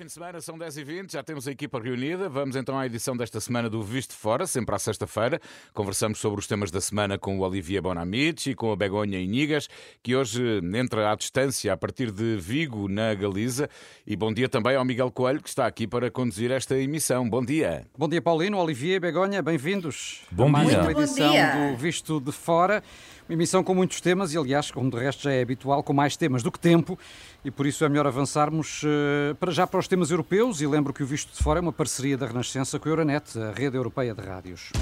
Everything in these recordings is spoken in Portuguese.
fim de semana, são 10h20, já temos a equipa reunida. Vamos então à edição desta semana do Visto Fora, sempre à sexta-feira. Conversamos sobre os temas da semana com o Olivier Bonamici e com a Begonha Inigas, que hoje entra à distância a partir de Vigo, na Galiza. E bom dia também ao Miguel Coelho, que está aqui para conduzir esta emissão. Bom dia. Bom dia, Paulino, Olivier, Begonha, bem-vindos. Bom a mais dia. uma edição do Visto de Fora. Uma emissão com muitos temas e, aliás, como de resto já é habitual, com mais temas do que tempo e por isso é melhor avançarmos uh, para já para os temas europeus e lembro que o Visto de Fora é uma parceria da Renascença com a Euronet, a rede europeia de rádios.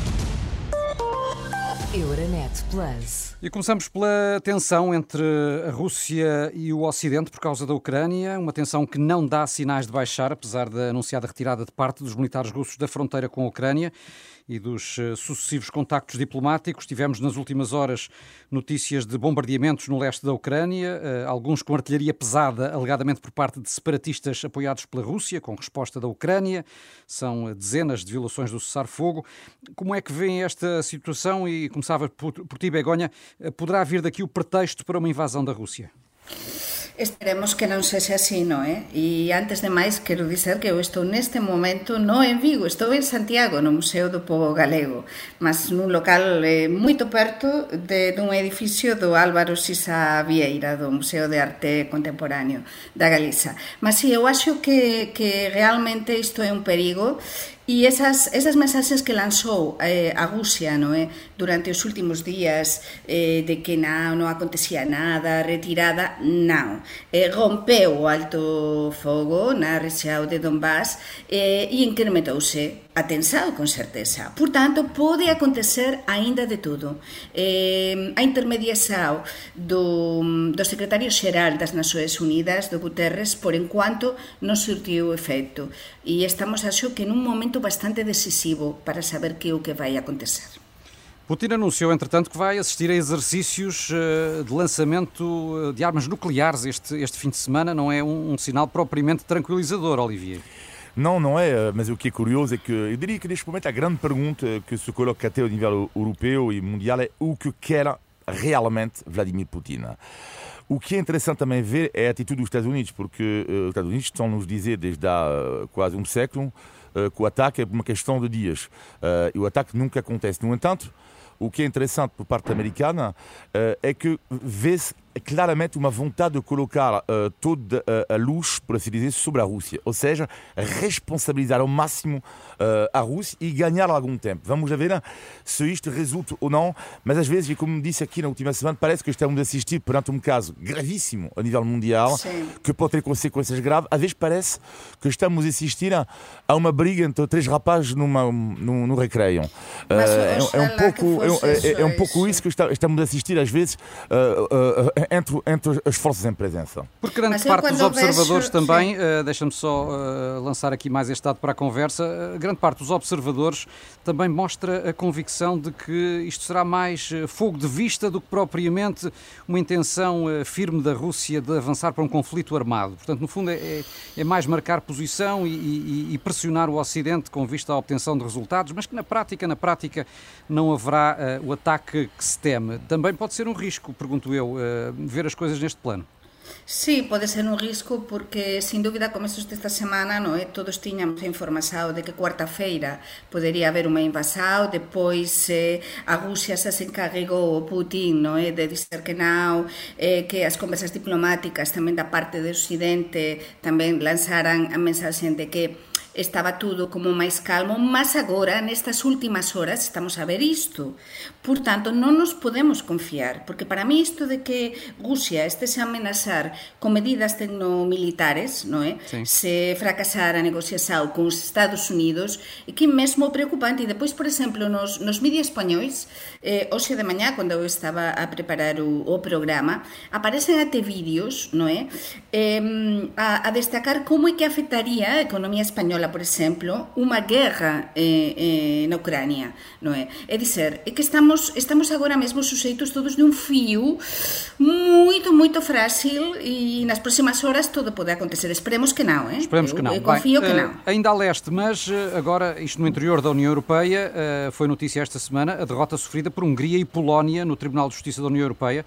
Euronet Plus. E começamos pela tensão entre a Rússia e o Ocidente por causa da Ucrânia, uma tensão que não dá sinais de baixar, apesar da anunciada retirada de parte dos militares russos da fronteira com a Ucrânia e dos eh, sucessivos contactos diplomáticos. Tivemos nas últimas horas notícias de bombardeamentos no leste da Ucrânia, eh, alguns com artilharia pesada, alegadamente por parte de separatistas apoiados pela Rússia, com resposta da Ucrânia. São dezenas de violações do cessar-fogo. Como é que vem esta situação? E começava por, por ti, Begonha. Eh, poderá vir daqui o pretexto para uma invasão da Rússia? Esperemos que non sexa así, non é? Eh? E antes de máis, quero dizer que eu estou neste momento non en Vigo, estou en Santiago, no Museo do Povo Galego, mas nun local eh, moito perto de dun edificio do Álvaro Sisa Vieira, do Museo de Arte Contemporáneo da Galiza. Mas si, sí, eu acho que, que realmente isto é un perigo E esas, esas mensaxes que lanzou eh, a Rusia, no eh, durante os últimos días eh, de que non non acontecía nada, retirada, non. Eh, rompeu o alto fogo na rexiao de Donbass eh, e incrementouse a tensao con certeza. Por tanto, pode acontecer aínda de todo. Eh, a intermediação do, do secretario xeral das Nações Unidas, do Guterres, por enquanto non surtiu efecto. E estamos, acho, que nun momento bastante decisivo para saber que o que vai acontecer. Putin anunciou, entretanto, que vai assistir a exercícios eh, de lançamento eh, de armas nucleares este, este fim de semana. Não é um, um sinal propriamente tranquilizador, Olivier? Não, não é, mas o que é curioso é que eu diria que neste momento a grande pergunta que se coloca até ao nível europeu e mundial é o que quer realmente Vladimir Putin. O que é interessante também ver é a atitude dos Estados Unidos, porque uh, os Estados Unidos estão nos dizer desde há uh, quase um século uh, que o ataque é uma questão de dias. e o ataque nunca acontece. No entanto, o que é interessante por parte americana é que é claramente uma vontade de colocar uh, toda a, luz, por assim dizer, sobre a Rússia. Ou seja, responsabilizar ao máximo uh, a Rússia e ganhar algum tempo. Vamos ver se isto resulta ou não, mas às vezes, como disse aqui na última semana, parece que estamos a assistir perante um caso gravíssimo a nível mundial, Sim. que pode ter consequências graves. Às vezes parece que estamos a assistir a, uma briga entre três rapazes numa, no, no recreio. Uh, é, é, um pouco, é, é, um pouco isso que estamos a assistir às vezes entre, entre as forças em presença. Por grande parte dos observadores vejo... também, uh, deixa-me só uh, lançar aqui mais este dado para a conversa, uh, grande parte dos observadores também mostra a convicção de que isto será mais fogo de vista do que propriamente uma intenção firme da Rússia de avançar para um conflito armado. Portanto, no fundo, é, é, é mais marcar posição e, e, e, pressionar o Ocidente com vista à obtenção de resultados, mas que na prática, na prática, não haverá o ataque que se teme. Também pode ser um risco, pergunto eu, ver as coisas neste plano. Sí, pode ser un risco porque, sin dúbida, comezos desta semana no, eh, todos tiñamos informação de que cuarta-feira podería haber unha invasão, depois eh, a Rusia se encarregou o Putin no, eh, de dizer que non, eh, que as conversas diplomáticas tamén da parte do Occidente tamén lanzaran a mensaxe de que estaba tudo como máis calmo, mas agora, nestas últimas horas, estamos a ver isto. Por tanto, non nos podemos confiar, porque para mí isto de que Rusia estése a amenazar con medidas tecnomilitares, non é? Sí. Se fracasar a negociação con os Estados Unidos, é que mesmo preocupante. E depois, por exemplo, nos, nos mídias españois, eh, hoxe de mañá, cando eu estaba a preparar o, o programa, aparecen até vídeos, non é? Eh, a, a destacar como é que afectaría a economía española por exemplo, unha guerra eh, eh, na Ucrania, non é? É dizer, é que estamos, estamos agora mesmo suxeitos todos de un fío muito, muito frágil e nas próximas horas tudo pode acontecer. Esperemos que não, hein? Esperemos que não. Eu, eu confio Bem, que uh, não. Ainda a leste, mas uh, agora, isto no interior da União Europeia, uh, foi notícia esta semana a derrota sofrida por Hungria e Polónia no Tribunal de Justiça da União Europeia,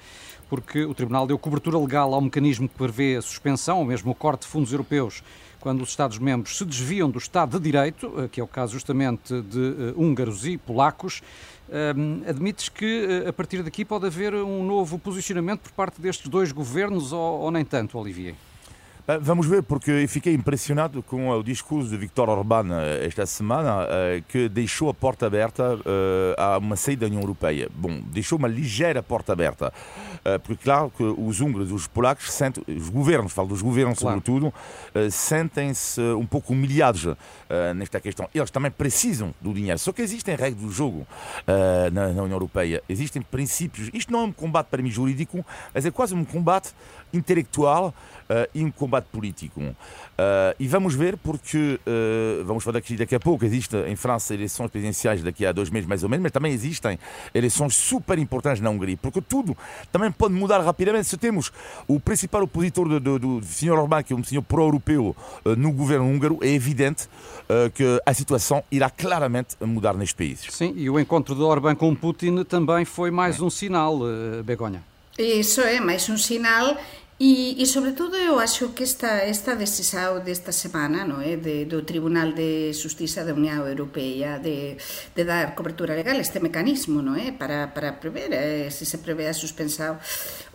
porque o Tribunal deu cobertura legal ao mecanismo que prevê a suspensão, ou mesmo o corte de fundos europeus, quando os Estados-membros se desviam do Estado de Direito, que é o caso justamente de húngaros e polacos. Um, admites que a partir daqui pode haver um novo posicionamento por parte destes dois governos ou, ou nem tanto, Olivier? Vamos ver, porque eu fiquei impressionado com o discurso de Viktor Orbán esta semana, que deixou a porta aberta a uma saída da União Europeia. Bom, deixou uma ligeira porta aberta, porque claro que os húngaros, os polacos, sentem, os governos, falo dos governos claro. sobretudo, sentem-se um pouco humilhados nesta questão. Eles também precisam do dinheiro, só que existem regras do jogo na, União Europeia, existem princípios. Isto não é um combate para mim jurídico, mas é quase um combate intelectual e um combate político. Uh, e vamos ver, porque uh, vamos falar daqui daqui a pouco. Existem em França eleições presidenciais daqui a dois meses mais ou menos, mas também existem eleições super importantes na Hungria, porque tudo também pode mudar rapidamente. Se temos o principal opositor do, do, do Sr. Orbán, que é um senhor pró-europeu uh, no governo húngaro, é evidente que a situação irá claramente mudar neste país. Sim, e o encontro de Orbán com Putin também foi mais um sinal, Begonha. E iso é máis un sinal E, e sobre todo eu acho que esta, esta decisão desta semana no, é? de, do Tribunal de Justiça da Unión Europea de, de dar cobertura legal a este mecanismo no, é? para, para prever eh, se se prevé a suspensao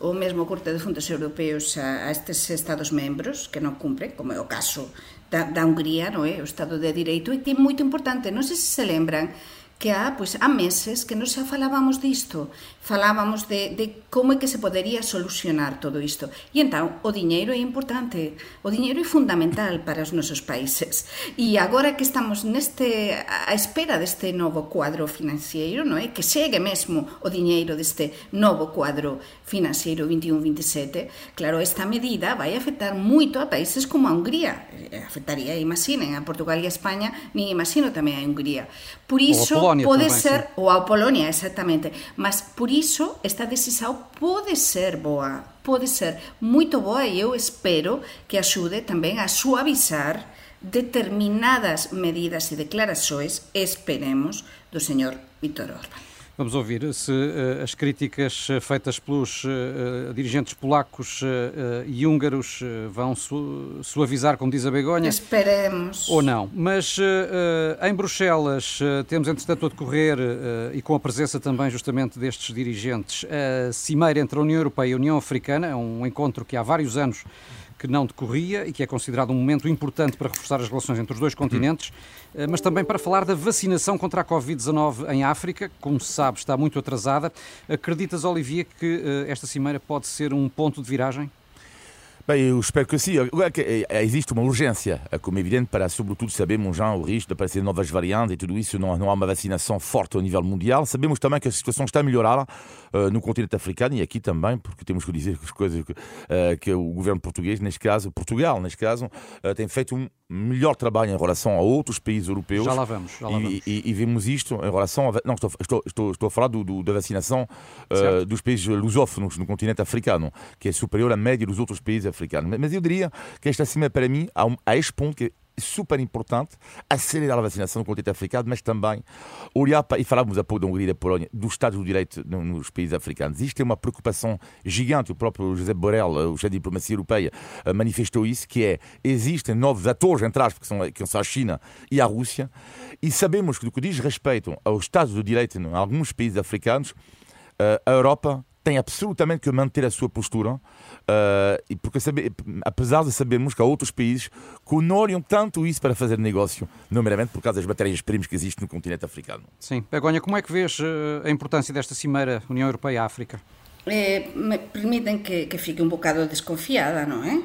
ou mesmo Corte de Fundos Europeos a, a estes Estados membros que non cumpren, como é o caso da, da Hungría, no, é? o Estado de Direito, e que é moito importante, non sei se se lembran, que há, pois, há meses que non xa falábamos disto, falábamos de, de como é que se podería solucionar todo isto. E entón, o diñeiro é importante, o diñeiro é fundamental para os nosos países. E agora que estamos neste a espera deste novo cuadro financiero, non é? Que chegue mesmo o diñeiro deste novo cuadro financiero 21-27, claro, esta medida vai afectar moito a países como a Hungría. Eh, afectaría, imaginen, a Portugal e a España, nin imagino tamén a Hungría. Por iso Polonia pode tamén, ser, sí. ou a Polonia, exactamente. Mas por iso esta decisão pode ser boa, pode ser moito boa e eu espero que axude tamén a suavizar determinadas medidas e declaraxoes, esperemos, do señor Vítor Orbán. Vamos ouvir se uh, as críticas feitas pelos uh, dirigentes polacos uh, e húngaros vão su suavizar, como diz a Begonha. Esperemos. Ou não. Mas em Bruxelas temos, entretanto, a decorrer, e com a presença também justamente destes dirigentes, a cimeira entre a União Europeia e a União Africana, é um encontro que há vários anos que não decorria e que é considerado um momento importante para reforçar as relações entre os dois continentes, uhum. mas também para falar da vacinação contra a Covid-19 em África, como se sabe, está muito atrasada. Acreditas, Olivier, que eh, esta cimeira pode ser um ponto de viragem? Bem, eu espero que sim. Eh, existe uma urgência, como é evidente, para, sobretudo, sabermos já o risco de aparecer novas variantes e tudo isso. Não, não há uma vacinação forte ao nível mundial. Sabemos também que a situação está a melhorar uh, no continente africano e aqui também, porque temos que dizer as coisas que, uh, que o governo português, neste caso, Portugal, neste caso, uh, tem feito um melhor trabalho em relação a outros países europeus. Já lá vamos. Já lá vamos. E, e, e, vemos isto em relação a. Não, estou, estou, estou, estou a falar do, do, da vacinação dos países lusófonos no continente africano, que é superior à média dos outros países africano. Mas eu diria que esta cima, para mim, há, um, há este ponto que super importante, acelerar a vacinação no continente africano, mas também olhar para, e falávamos há pouco da Hungria e da Polónia, dos Estados do Direito nos países africanos. Isto é uma preocupação gigante. O próprio José Borrell, o chefe de diplomacia europeia, manifestou isso, que é, existem novos atores, entre aspas, que são, que são a China e a Rússia, e sabemos que, no que diz respeito aos Estados do Direito em alguns países africanos, a Europa tem absolutamente que manter a sua postura, uh, e porque saber, apesar de sabermos que há outros países que não olham tanto isso para fazer negócio, nomeadamente por causa das matérias-primas que existem no continente africano. Sim. Begonha, como é que vês a importância desta cimeira União Europeia-África? Eh, me permiten que, que fique un bocado desconfiada, non é?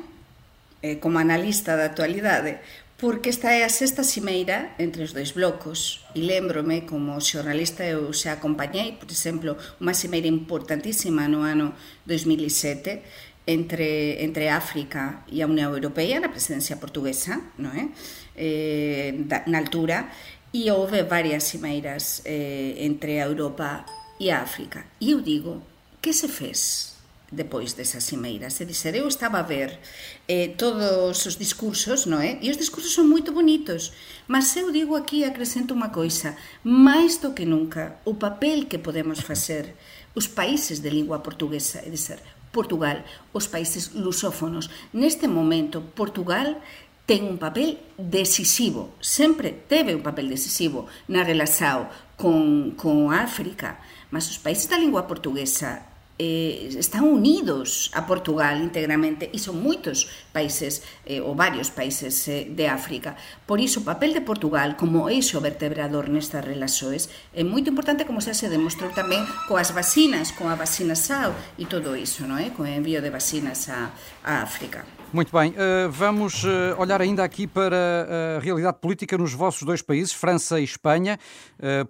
Eh, como analista da actualidade, porque esta é a sexta cimeira entre os dois blocos e lembrome como xornalista eu xa acompañei, por exemplo, unha cimeira importantísima no ano 2007 entre, entre África e a Unión Europea na presidencia portuguesa, non é? Eh, da, na altura, e houve varias cimeiras eh, entre a Europa e a África. E eu digo, que se fez? Depois desa cimeira. Se dizer, eu estaba a ver eh, todos os discursos, non é? E os discursos son moito bonitos, mas eu digo aquí, acrescento unha coisa, máis do que nunca, o papel que podemos facer os países de lingua portuguesa, é dizer, Portugal, os países lusófonos. Neste momento, Portugal ten un papel decisivo, sempre teve un papel decisivo na relación con, con África, mas os países da lingua portuguesa eh, están unidos a Portugal íntegramente e son moitos países eh, ou varios países eh, de África. Por iso, o papel de Portugal como eixo vertebrador nestas relaxoes é eh, moito importante como xa se demostrou tamén coas vacinas, coa vacina SAO e todo iso, non é? Eh, co envío de vacinas a, a África. Muito bem, uh, vamos uh, olhar ainda aqui para a realidade política nos vossos dois países, França e Espanha,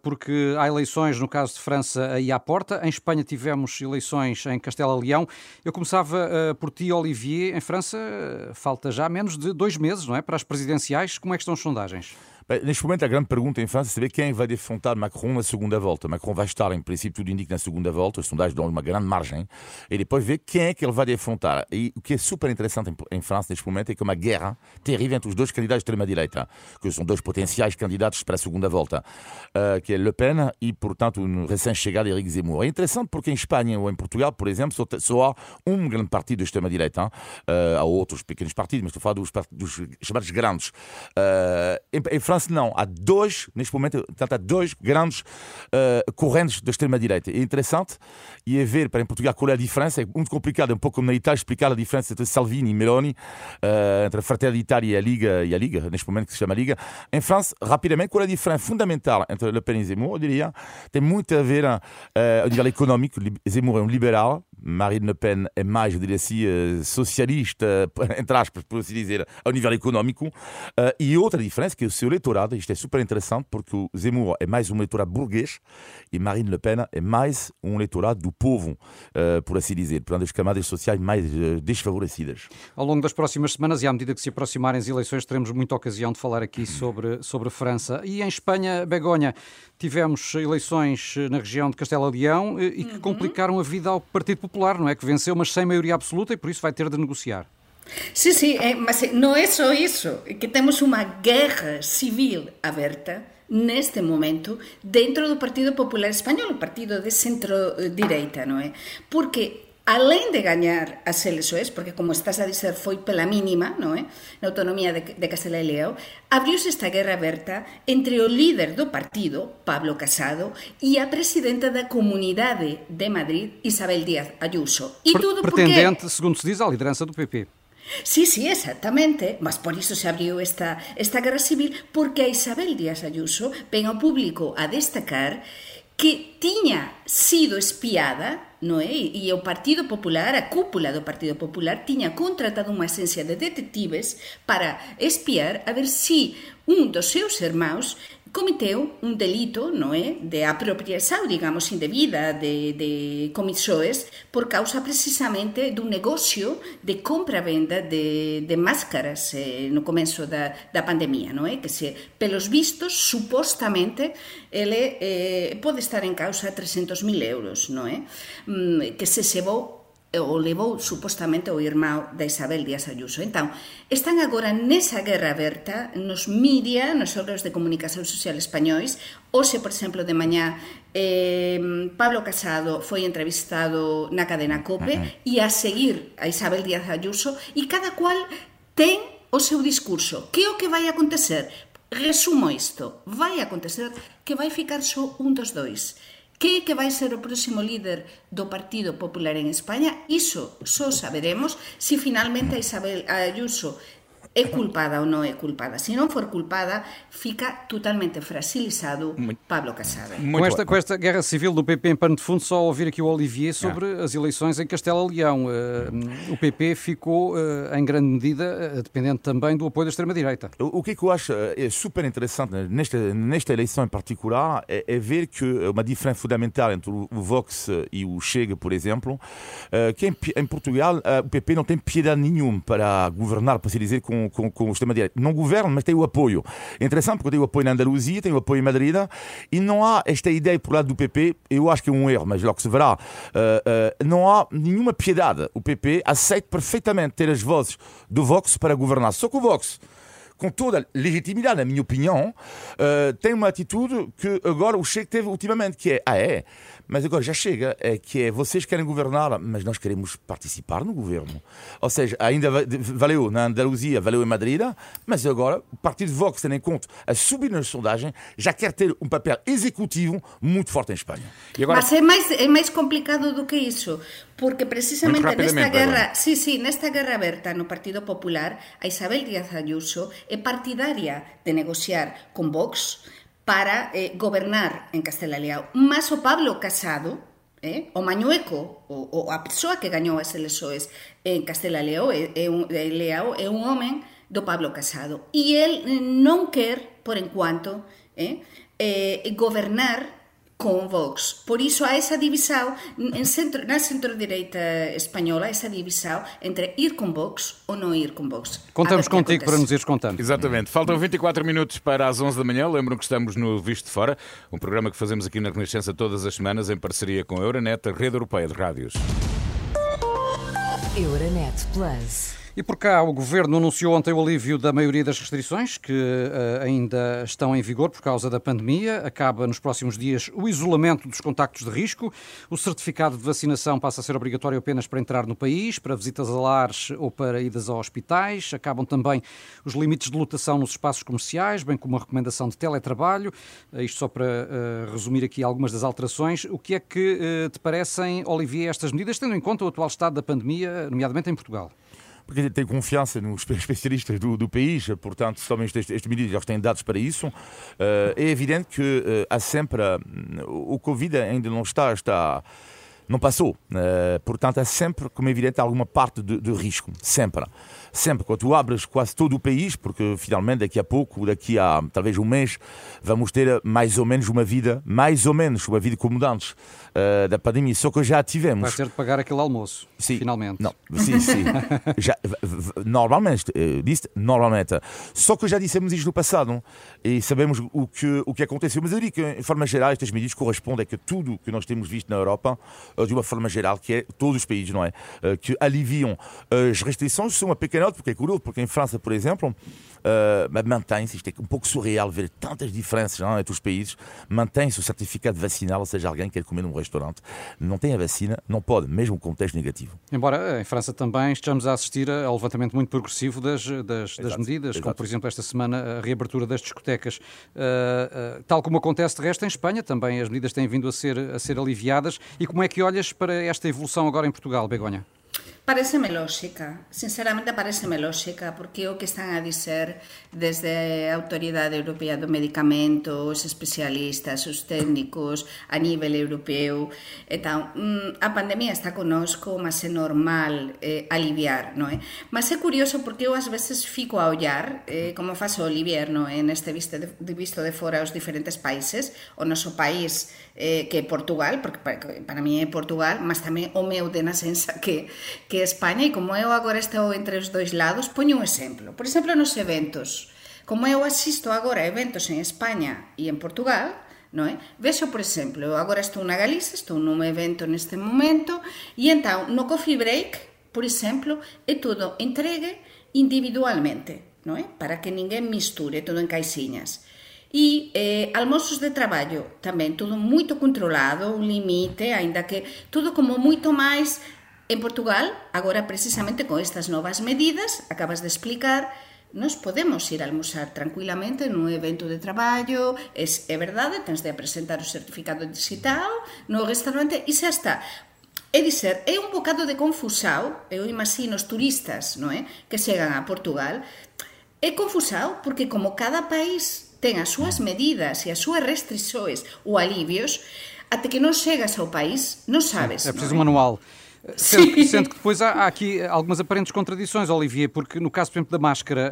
porque há eleições, no caso de França, aí à porta. Em Espanha tivemos eleições em Castela-Leão. Eu começava por ti, Olivier. Em França, falta já menos de dois meses, não é? Para as presidenciais. Como é que estão as sondagens? Neste momento, a grande pergunta em França é saber quem vai defrontar Macron na segunda volta. Macron vai estar, em princípio, tudo indica na segunda volta, os sondagens dão uma grande margem, e depois ver quem é que ele vai defrontar. E o que é super interessante em, França neste momento é que é uma guerra terrível entre os dois candidatos de extrema-direita, que são dois potenciais candidatos para a segunda volta, uh, que é Le Pen e, portanto, um recém-chegado Eric Zemmour. É interessante porque em Espanha ou em Portugal, por exemplo, só, há um grande partido de extrema-direita, uh, há outros pequenos partidos, mas estou a falar dos, dos chamados grandes. Em França, France não. Há dois, neste momento, portanto, há dois grandes uh, correntes da extrema-direita. É interessante e é ver para em Portugal qual é a diferença. É muito complicado, é um pouco como na Itália, explicar a diferença entre Salvini e Meloni, uh, entre a Fratelli d'Italia e a Liga, e a Liga, neste momento que se chama Liga. Em França, rapidamente, qual é a diferença fundamental entre Le Pen e Zemmour? Eu diria, tem muito a ver uh, a nível económico. Zemmour é um liberal, Marine Le Pen é mais, eu diria assim, socialista, entre aspas, por assim dizer, ao nível económico. Uh, e outra diferença, que é o seu eleitorado, isto é super interessante, porque o Zemmour é mais um eleitorado burguês e Marine Le Pen é mais um eleitorado do povo, uh, por assim dizer, portanto, as camadas sociais mais desfavorecidas. Ao longo das próximas semanas e à medida que se aproximarem as eleições, teremos muita ocasião de falar aqui sobre, sobre a França. E em Espanha, Begonha, tivemos eleições na região de Castela-Leão e que uhum. complicaram a vida ao Partido Popular, não é? Que venceu, mas sem maioria absoluta e por isso vai ter de negociar. Sí, sí, eh, mas non é só iso, que temos unha guerra civil aberta neste momento dentro do Partido Popular Español, o partido de centro-direita, non é? Porque além de gañar as eleições, porque como estás a dizer foi pela mínima, non é? Na autonomía de, de Castela e León, abriuse esta guerra aberta entre o líder do partido, Pablo Casado, e a presidenta da Comunidade de Madrid, Isabel Díaz Ayuso. E tudo Pretendente, porque... segundo se diz, à liderança do PP. Sí, sí, exactamente, mas por iso se abriu esta, esta guerra civil porque a Isabel Díaz Ayuso ven ao público a destacar que tiña sido espiada no é? E o Partido Popular, a cúpula do Partido Popular, tiña contratado unha esencia de detectives para espiar a ver si un dos seus irmãos cometeu un delito, non é, de apropiação, digamos, indebida de, de comisoes por causa precisamente dun negocio de compra-venda de, de máscaras eh, no comenzo da, da pandemia, non é? Que se, pelos vistos, supostamente, ele eh, pode estar en causa 300.000 euros, non é? Mm, que se xevou Eh, o levou supostamente o irmão de Isabel Díaz Ayuso. Entón, están agora nesa guerra aberta nos media, nos órganos de comunicación social españois. Ose, por exemplo, de mañá, eh, Pablo Casado foi entrevistado na cadena COPE uh -huh. e a seguir a Isabel Díaz Ayuso e cada cual ten o seu discurso. Que é o que vai acontecer? Resumo isto. Vai acontecer que vai ficar só un dos dois Que é que vai ser o próximo líder do Partido Popular en España? Iso só saberemos se finalmente a Isabel Ayuso é culpada ou non é culpada. Se non for culpada, fica totalmente fragilizado Pablo Casado. Com esta, com esta guerra civil do PP em pano de fundo, só ouvir aqui o Olivier sobre ah. as eleições em Castela-Leão. Uh, o PP ficou, uh, em grande medida, uh, dependente também do apoio da extrema-direita. O, o que, é que eu acho é super interessante nesta, nesta eleição em particular é, é, ver que uma diferença fundamental entre o Vox e o Chega, por exemplo, que em, em Portugal o PP não tem piedade nenhuma para governar, para se dizer, com com, com, o extrema-direita. Não governam, mas têm o apoio. É interessante porque tem o apoio na Andaluzia, tem o apoio em Madrid, e não há esta ideia por lado do PP, eu acho que é um erro, mas logo se verá, uh, uh, não há nenhuma piedade. O PP aceita perfeitamente ter as vozes do Vox para governar. Só que o Vox com toda a legitimidade, na minha opinião, uh, tem uma atitude que agora o Chega teve ultimamente, que é, ah é, mas agora já chega, é que é, vocês querem governar, mas nós queremos participar no governo. Ou seja, ainda valeu na Andaluzia, valeu em Madrid, mas agora o Partido Vox, tendo em conta a subir na sondagem, já quer ter um papel executivo muito forte em Espanha. Agora... Mas é mais, é mais complicado do que isso, porque precisamente nesta guerra, sí, sí, nesta guerra aberta no Partido Popular, a Isabel Díaz Ayuso é partidaria de negociar con Vox para eh, gobernar en Castela e León. Mas o Pablo Casado, eh, o Mañueco, o, o a persoa que gañou as elexoes en Castela e León, é, é, un, é, Leao, é un homen do Pablo Casado. E el non quer, por enquanto, eh, eh, gobernar con Vox. Por iso há esa divisão en centro, na centro-direita espanhola, essa divisão entre ir com Vox ou não ir com Vox. Contamos contigo para nos ires contando. Exatamente. Faltam 24 minutos para as 11 da manhã. Lembram que estamos no Visto de Fora, um programa que fazemos aqui na Renascença todas as semanas em parceria com a Euronet, a rede europeia de rádios. Euronet Plus. E por cá, o Governo anunciou ontem o alívio da maioria das restrições que uh, ainda estão em vigor por causa da pandemia. Acaba nos próximos dias o isolamento dos contactos de risco. O certificado de vacinação passa a ser obrigatório apenas para entrar no país, para visitas a lares ou para idas a hospitais. Acabam também os limites de lotação nos espaços comerciais, bem como a recomendação de teletrabalho. Uh, isto só para uh, resumir aqui algumas das alterações. O que é que te parecem, Olivier, estas medidas, tendo em conta o atual estado da pandemia, nomeadamente em Portugal? Porque tem confiança nos especialistas do, do país, portanto, somente estas, estas medidas eles têm dados para isso. Uh, é evidente que uh, há sempre. Uh, o Covid ainda não está. está não passou. portanto, há sempre, como é evidente, alguma parte de, de risco. Sempre sempre, quando tu abres quase todo o país, porque finalmente daqui a pouco, daqui a talvez um mês, vamos ter mais ou menos uma vida, mais ou menos uma vida como antes uh, da pandemia, só que já tivemos. Vai ter de pagar aquele almoço, sim, finalmente. Não, sim, sim. já, normalmente, uh, disse normalmente. Só que já dissemos isto no passado e sabemos o que, o que aconteceu. Mas eu digo que, em forma geral, estas medidas correspondem a tudo que nós temos visto na Europa, uh, de uma forma geral, que é todos os países, não é? que aliviam as restrições, são uma pequena note, porque é curioso, porque em França, por exemplo, uh, mantém-se, isto é um pouco surreal ver tantas diferenças não, entre os países, mantém-se o certificado vacinal, ou seja, alguém quer comer num restaurante, não tem a vacina, não pode, mesmo com teste negativo. Embora eh, em França também estejamos a assistir ao levantamento muito progressivo das, das, das medidas, exato. como por exemplo esta semana a reabertura das discotecas. Uh, uh, tal como acontece de resto em Espanha, também as medidas têm vindo a ser, a ser aliviadas. E como é que olhas para esta evolução agora em Portugal, Begonha? Pareceme lóxica, sinceramente pareceme lóxica, porque o que están a dizer desde a Autoridade Europea do Medicamento, os especialistas, os técnicos a nivel europeo, e tal, mm, a pandemia está conosco, mas é normal eh, aliviar, non é? Mas é curioso porque eu ás veces fico a ollar eh, como faz o Olivier, non é? Neste visto de, visto de fora os diferentes países, o noso país eh, que é Portugal, porque para, para mí é Portugal, mas tamén o meu de nacenza que que España, e como eu agora estou entre os dois lados, poño un exemplo. Por exemplo, nos eventos. Como eu asisto agora a eventos en España e en Portugal, non é? Vexo, por exemplo, eu agora estou na Galicia, estou nun evento neste momento, e entón, no coffee break, por exemplo, é todo entregue individualmente, non é? Para que ninguén misture todo en caixinhas. E eh, almoços de traballo tamén, todo moito controlado, un limite, aínda que todo como moito máis En Portugal, agora precisamente con estas novas medidas, acabas de explicar, nos podemos ir a almorzar tranquilamente nun evento de traballo, es, é verdade, tens de presentar o certificado digital no restaurante e xa está. É dizer, é un bocado de confusao, eu imagino os turistas non é? que chegan a Portugal, é confusao porque como cada país ten as súas medidas e as súas restrições ou alivios, até que non chegas ao país, non sabes. É preciso un manual. Sendo, sendo, que depois há, há, aqui algumas aparentes contradições, Olivier, porque no caso, por exemplo, da máscara,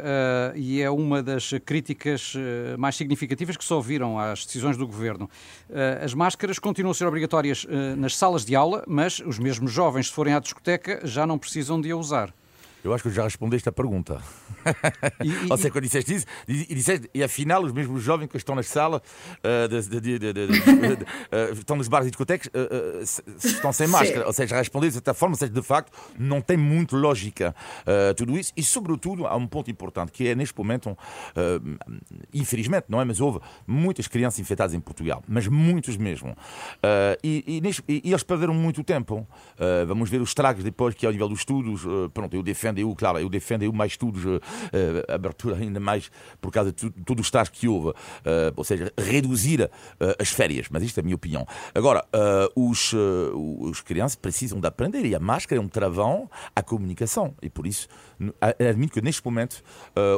uh, e é uma das críticas uh, mais significativas que se ouviram às decisões do governo, uh, as máscaras continuam a ser obrigatórias nas salas de aula, mas os mesmos jovens, se forem à discoteca, já não precisam de a usar. Eu acho que já respondeste a pergunta. E, Ou seja, quando disseste isso, e, disseste, e afinal, os mesmos jovens que estão na sala, de, de, de, uh, estão nos bares e discotecas, uh, estão sem máscara. Ou seja, respondeste de certa forma, ou seja, de facto, não tem muito lógica tudo isso. E, sobretudo, há um ponto importante, que é neste momento, infelizmente, não é? Mas houve muitas crianças infectadas em Portugal, mas muitos mesmo. e, e, eles perderam muito tempo. vamos ver os estragos depois, que ao nível dos estudos, pronto, eu defendo defende eu, claro, eu defendo mais estudos, uh, abertura ainda mais por causa de todo o estágio que houve, uh, ou seja, reduzir uh, as férias, mas isto é a minha opinião. Agora, os, os crianças precisam de aprender e a máscara é um travão à comunicação e por isso admito que neste momento,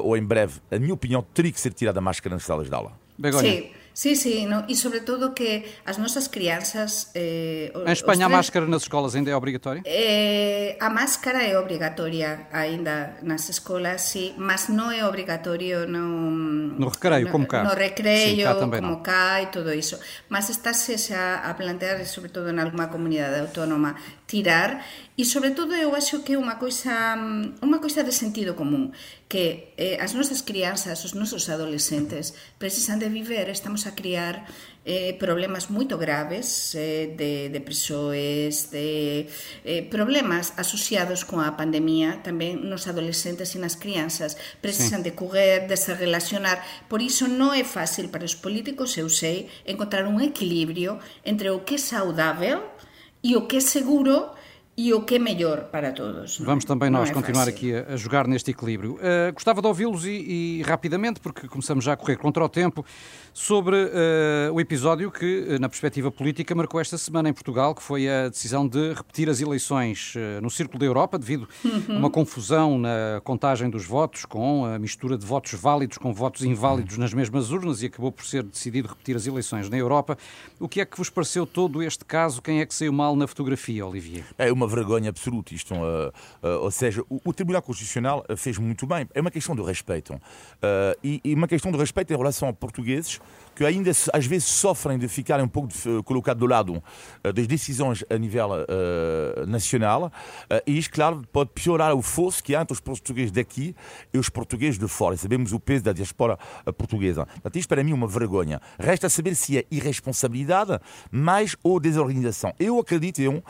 ou em breve, a minha opinião teria que ser tirada a máscara nas salas de aula. Begoña. Sim. Sí, sí, no, e sobre todo que as nosas crianzas... Eh, España tres, a máscara nas escolas ainda é obrigatória? Eh, a máscara é obrigatoria ainda nas escolas, sí, mas non é obrigatorio no... No recreio, no, como cá. No recreio, cá como cá e todo iso. Mas estáse a plantear, sobre todo en alguma comunidade autónoma, tirar E sobre todo eu acho que é unha coisa unha coisa de sentido común que eh, as nosas crianzas, os nosos adolescentes precisan de viver, estamos a criar eh, problemas moito graves eh, de depresoes, de eh, problemas asociados con a pandemia tamén nos adolescentes e nas crianzas precisan sí. de coger, de se relacionar por iso non é fácil para os políticos, eu sei, encontrar un equilibrio entre o que é saudável e o que é seguro e o que é melhor para todos. Vamos também nós é continuar fácil. aqui a, a, jogar neste equilíbrio. Uh, gostava de ouvi-los e, e, rapidamente, porque começamos já a correr contra o tempo, sobre uh, o episódio que, uh, na perspectiva política, marcou esta semana em Portugal, que foi a decisão de repetir as eleições no Círculo da Europa, devido uhum. a uma confusão na contagem dos votos, com a mistura de votos válidos com votos inválidos nas mesmas urnas, e acabou por ser decidido repetir as eleições na Europa. O que é que vos pareceu todo este caso? Quem é que saiu mal na fotografia, Olivier? É uma vergonha absoluta. Isto, uh, uh, ou seja, o, o, Tribunal Constitucional uh, fez muito bem. É uma questão de respeito. Uh, e, e, uma questão de respeito em relação a portugueses que ainda às vezes sofrem de ficarem um pouco de, colocados do lado das decisões a nível nacional. e isto, claro, pode piorar o fosso que há entre os portugueses daqui e os portugueses de fora. Sabemos o peso da diaspora portuguesa. Portanto, isto para mim é uma vergonha. Resta saber se é irresponsabilidade mais ou desorganização. Eu acredito eu,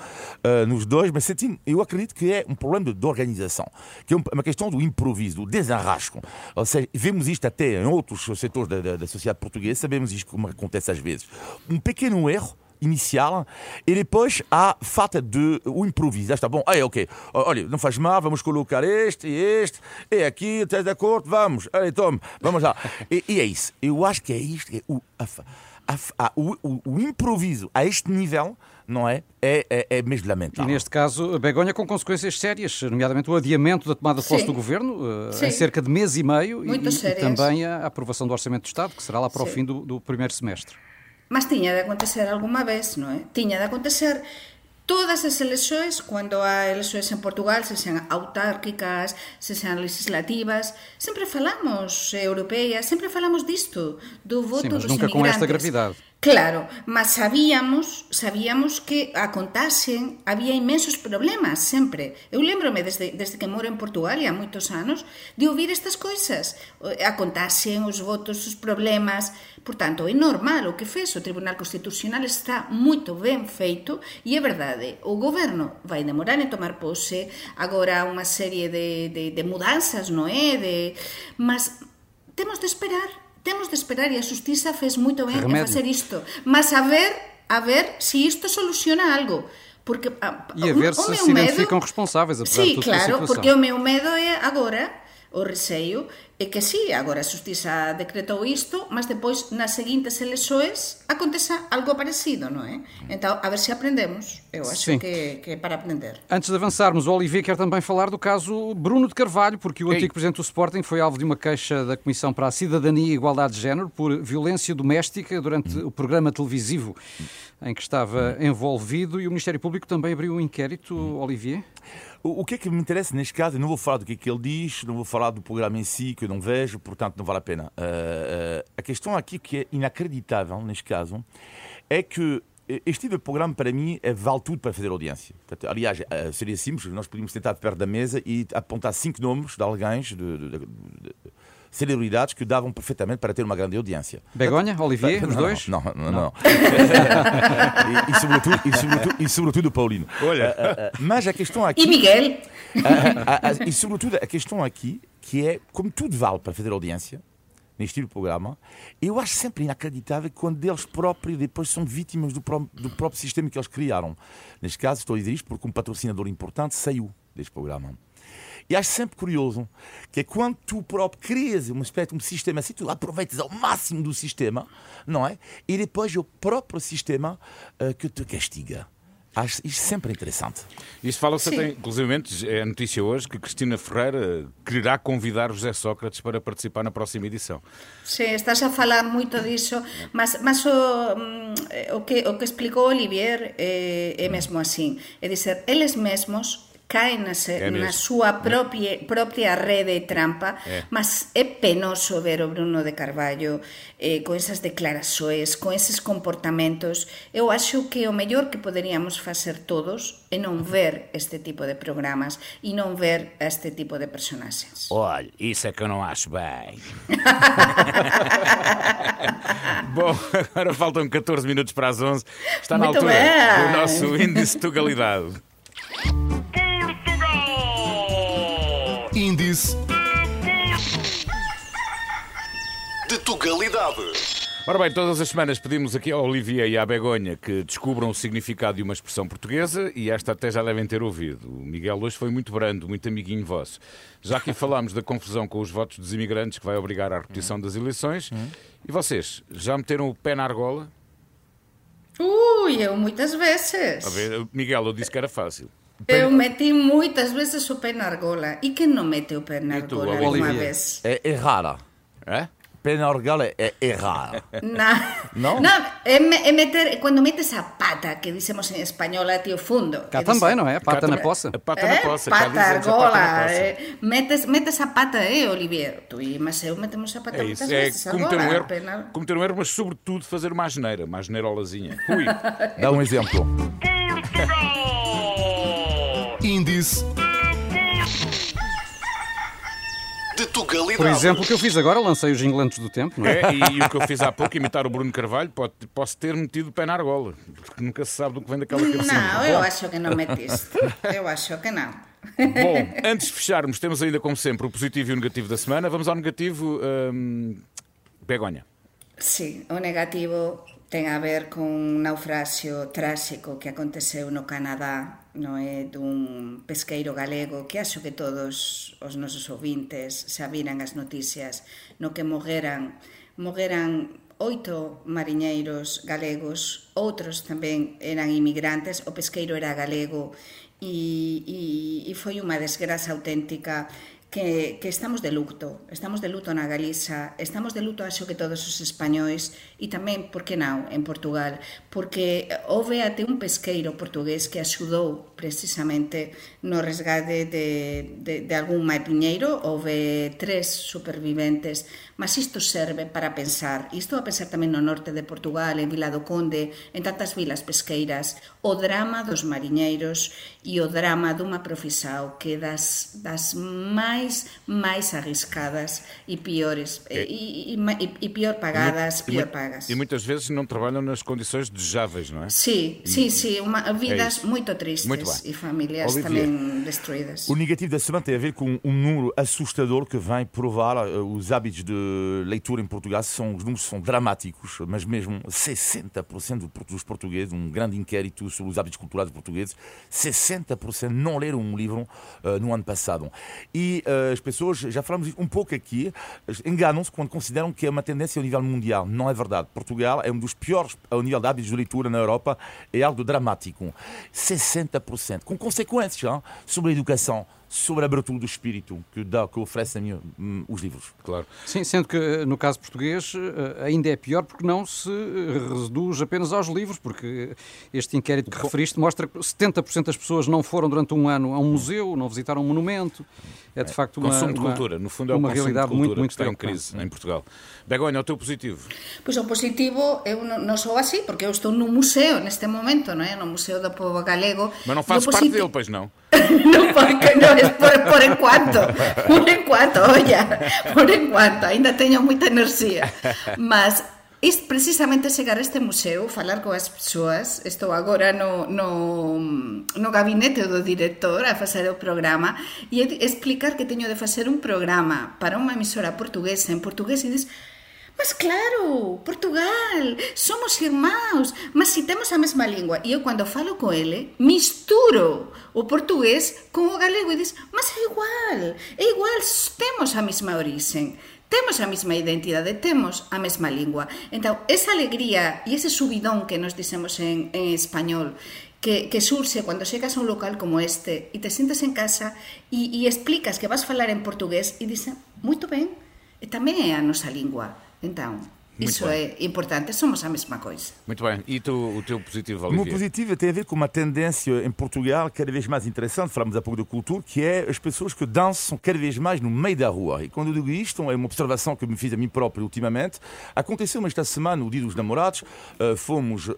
nos dois mas eu acredito que é um problema de organização, que é uma questão do improviso, do desarrasco. Ou seja, vemos isto até em outros setores da, da, da sociedade portuguesa, sabemos isto como acontece às vezes. Um pequeno erro inicial e depois há falta de o improviso. Está bom, aí ok, olha, não faz mal, vamos colocar este e este, e aqui, estás de acordo? Vamos, aí, tome, vamos lá. E, e, é isso. Eu acho que é isto, é o, a, a, a, o, o, o improviso a este nível não é? É, é, é mesmo lamentável. E neste caso, Begonha com consequências sérias, nomeadamente o adiamento da tomada de posse do Governo uh, em cerca de mês e meio e, e, também a aprovação do Orçamento do Estado, que será lá para Sim. o fim do, do primeiro semestre. Mas tinha de acontecer alguma vez, não é? Tinha de acontecer todas as eleições, quando há eleições em Portugal, se sejam autárquicas, se sejam legislativas, sempre falamos europeias, sempre falamos disto, do voto Sim, mas dos nunca imigrantes. com esta gravidade. Claro, mas sabíamos, sabíamos que a contaxen había imensos problemas sempre. Eu lembrome desde, desde que moro en Portugal e há moitos anos de ouvir estas coisas, a contaxen, os votos, os problemas. Por tanto, é normal o que fez o Tribunal Constitucional está moito ben feito e é verdade, o goberno vai demorar en tomar pose, agora unha serie de, de, de mudanzas, non é? De, mas temos de esperar temos de esperar e a Justiza fez moito ben en facer isto. Mas a ver, a ver se si isto soluciona algo. Porque, a, e a ver o, se o se identificam medo... responsáveis, apesar sí, de tudo claro, porque o meu medo é agora o receio é que sí, agora a Justiza decretou isto, mas depois nas seguintes eleições acontece algo parecido, non é? Então, a ver se aprendemos. Eu acho que, que é para aprender. Antes de avançarmos, o Olivier quer também falar do caso Bruno de Carvalho, porque o Ei. antigo presidente do Sporting foi alvo de uma queixa da Comissão para a Cidadania e Igualdade de Género por violência doméstica durante hum. o programa televisivo em que estava hum. envolvido e o Ministério Público também abriu um inquérito, hum. Olivier? O, que é que me interessa neste caso, eu não vou falar do que é que ele diz, não vou falar do programa em si, que eu não vejo, portanto não vale a pena. Uh, a questão aqui que é inacreditável neste caso é que este tipo de programa, para mim, é, vale tudo para fazer audiência. Portanto, aliás, eh, seria simples, nós podíamos tentar perto da mesa e apontar cinco nomes de alguém, de, de, de, celebridades que davam perfeitamente para ter uma grande audiência. Begonha, Olivier, os dois? Não, não, não. não. e, e, sobretudo, e, sobretudo, e sobretudo o Paulino. Olha. Mas a questão aqui... E Miguel? e sobretudo a questão aqui, que é, como tudo vale para fazer audiência, neste tipo de programa, eu acho sempre inacreditável quando eles próprios depois são vítimas do, pró do próprio sistema que eles criaram. Neste caso, estou a dizer isto porque um patrocinador importante saiu deste programa. E acho sempre curioso que é quando tu próprio crias um, aspecto, um sistema assim, tu aproveitas ao máximo do sistema, não é? E depois o próprio sistema uh, que te castiga. Acho isto sempre interessante. Isso fala-se até, inclusive, é notícia hoje que Cristina Ferreira quererá convidar José Sócrates para participar na próxima edição. Sim, estás a falar muito disso, mas, mas o, mm, o, que, o que explicou Olivier é, é mesmo assim. É dizer, eles mesmos caen na, se, na súa propia, propia rede de trampa, é. mas é penoso ver o Bruno de Carballo eh, con esas declarações, con eses comportamentos. Eu acho que o mellor que poderíamos facer todos é non ver este tipo de programas e non ver este tipo de personaxes. Olha, isso é que eu não acho bem. Bom, agora faltam 14 minutos para as 11. Está na Muito altura bem. do nosso índice de tugalidade. Índice de Tugalidade. Ora bem, todas as semanas pedimos aqui ao Olivier e à Begonha que descubram o significado de uma expressão portuguesa e esta até já devem ter ouvido. O Miguel hoje foi muito brando, muito amiguinho vosso. Já aqui falámos da confusão com os votos dos imigrantes que vai obrigar à repetição das eleições. E vocês, já meteram o pé na argola? Ui, eu muitas vezes. A ver, Miguel, eu disse que era fácil. Eu meti muitas vezes o pé na argola. E quem não mete o pé na E tu, argola Olivier? alguma vez? É errada. É? Pena orgala é errada. Na, No? no, é, me- é meter, quando metes a pata, que dicemos em espanhol até o fundo. Cá é também, dizer, não é? Pata na poça. A pata É, na poça. cá pata, dizem-nos a argola, pata na poça. é, metes, metes a pata, é, Olivier? Tu e Maceu metemos a pata É muitas isso, é vezes. cometer um, erro, pena- cometer um erro, mas sobretudo fazer uma asneira, uma asneirolazinha. Ui, Dá um exemplo. Índice de Tugalidade. Por exemplo, o que eu fiz agora, lancei os inglantes do tempo, não é? é, e, e o que eu fiz há pouco, imitar o Bruno Carvalho, pode, posso ter metido o pé na argola, porque nunca se sabe do que vem daquela cabecinha. Não, eu acho que não metiste. Eu acho que não. Bom, antes de fecharmos, temos ainda, como sempre, o positivo e o negativo da semana. Vamos ao negativo. hum, Begonha. Sí, o negativo ten a ver con un naufraxio tráxico que aconteceu no Canadá no é dun pesqueiro galego que acho que todos os nosos ouvintes xa viran as noticias no que morreran morreran oito mariñeiros galegos outros tamén eran imigrantes o pesqueiro era galego e, e, e foi unha desgraza auténtica que, que estamos de luto, estamos de luto na Galiza, estamos de luto acho que todos os españois e tamén, por que non, en Portugal, porque houve até un pesqueiro portugués que axudou precisamente no resgate de, de, de algún mariñeiro, houve tres superviventes, mas isto serve para pensar, isto a pensar tamén no norte de Portugal, en Vila do Conde, en tantas vilas pesqueiras, o drama dos mariñeiros e o drama dunha profisao que das, das máis máis arriscadas e piores e, e, e, e pior pagadas, E pior pagas. E muitas vezes não trabalham nas condições desejáveis, não é? Sí, sí, sí, uma, vidas isso. muito tristes Muito bem. e famílias Olivier. também destruídas. O negativo da semana tem a ver com um número assustador que vem provar uh, os hábitos de leitura em Portugal. São, os números são dramáticos, mas mesmo 60% do- dos portugueses, um grande inquérito sobre os hábitos culturais portugueses, 60% não leram um livro uh, no ano passado. E uh, as pessoas, já falamos um pouco aqui, enganam-se quando consideram que é uma tendência ao nível mundial. Não é verdade. Portugal é um dos piores ao nível de hábitos de leitura na Europa, é algo dramático. 60%, com consequências hein, sobre a educação, sobre a abertura do espírito que, dá, que oferecem hum, os livros. Claro. Sim, sendo que no caso português ainda é pior porque não se reduz apenas aos livros, porque este inquérito que referiste mostra que 70% das pessoas não foram durante um ano a um museu, não visitaram um monumento. É de facto uma, consumo de uma, cultura, no fundo é uma realidade cultura muito, muito que está em crise em Portugal. Begonha, o teu positivo? Pois o positivo, eu non sou así, porque eu estou no museo neste momento, non é? no Museo do Povo Galego. Mas não fazes parte positi- dele, pois não? non, porque, non, es por, por enquanto, por enquanto, olla, por enquanto, ainda teño moita enerxía. Mas es precisamente chegar a este museo, falar coas persoas, estou agora no, no, no gabinete do director a facer o programa e explicar que teño de facer un programa para unha emisora portuguesa en portugués e dis, Mas claro, Portugal, somos irmãos, mas si temos a mesma língua. E eu, quando falo com ele, misturo o português com o galego e diz, mas igual, igual, temos a mesma origem, temos a mesma identidade, temos a mesma língua. Então, essa alegría e ese subidón que nos dicemos en, español, que, que surxe cando chegas a un local como este e te sientes en casa e, e explicas que vas falar en portugués e dicen, moito ben, e tamén é a nosa lingua. Então, isso é importante, somos a mesma coisa. Muito bem. E tu, o teu positivo, O meu Olivier? positivo tem a ver com uma tendência em Portugal cada vez mais interessante, falamos há pouco de cultura, que é as pessoas que dançam cada vez mais no meio da rua. E quando eu digo isto, é uma observação que me fiz a mim próprio ultimamente. Aconteceu esta semana, o dia dos namorados, eh, fomos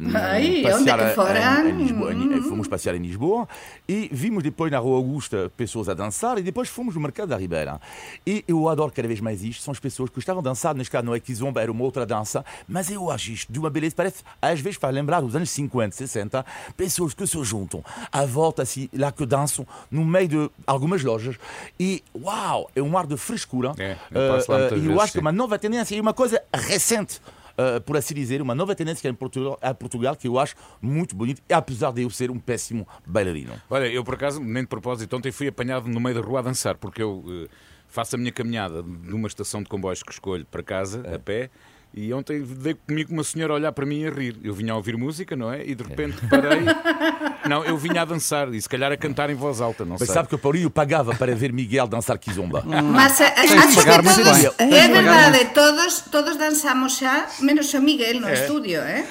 num Ai, onde é que em- foram? Em, em Lisboa, em- fomos passear em Lisboa e vimos depois na Rua Augusta pessoas a dançar e depois fomos no Mercado da Ribeira. E eu adoro cada vez mais isto, são as pessoas que estavam a dançar, neste caso não é Kizomba, era uma outra dança, mas eu acho isto de uma beleza, parece, às vezes faz lembrar os anos 50, 60, pessoas que se juntam à volta, assim, lá que dançam, no meio de algumas lojas e, uau, é um ar de frescura. É, eu Eh, muitas e eu vezes, acho que sim. uma nova tendência e uma coisa recente. Uh, por assim dizer, uma nova tendência que é em Portugal, a Portugal que eu acho muito bonito, apesar de eu ser um péssimo bailarino. Olha, eu por acaso, nem de propósito, ontem fui apanhado no meio da rua a dançar, porque eu eh, faço a minha caminhada de uma estação de comboios que escolho para casa, a pé, e ontem dei comigo uma senhora a olhar para mim e a rir. Eu vinha a ouvir música, não é? E de repente parei. Não, eu vinha a dançar e se calhar a cantar em voz alta, não Mas sei. sabe que o Paulinho pagava para ver Miguel dançar Kizomba. Mas a, Tens de acho que pagar muito todos, bem. é verdade, todos, todos dançamos xa, menos o Miguel no estúdio, eh?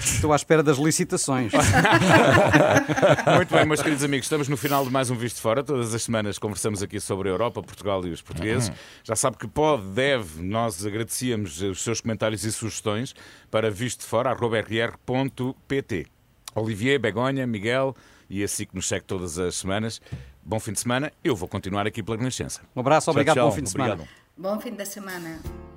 Estou à espera das licitações. Muito bem, meus queridos amigos, estamos no final de mais um Visto Fora. Todas as semanas conversamos aqui sobre a Europa, Portugal e os portugueses. Já sabe que pode, deve, nós agradecíamos os seus comentários e sugestões para vistofora.rr.pt. Olivier, Begonha, Miguel e assim que nos segue todas as semanas. Bom fim de semana. Eu vou continuar aqui pela Renascença. Um abraço, obrigado, Tchau, bom tchau. fim de semana. Obrigado. Bom fim de semana.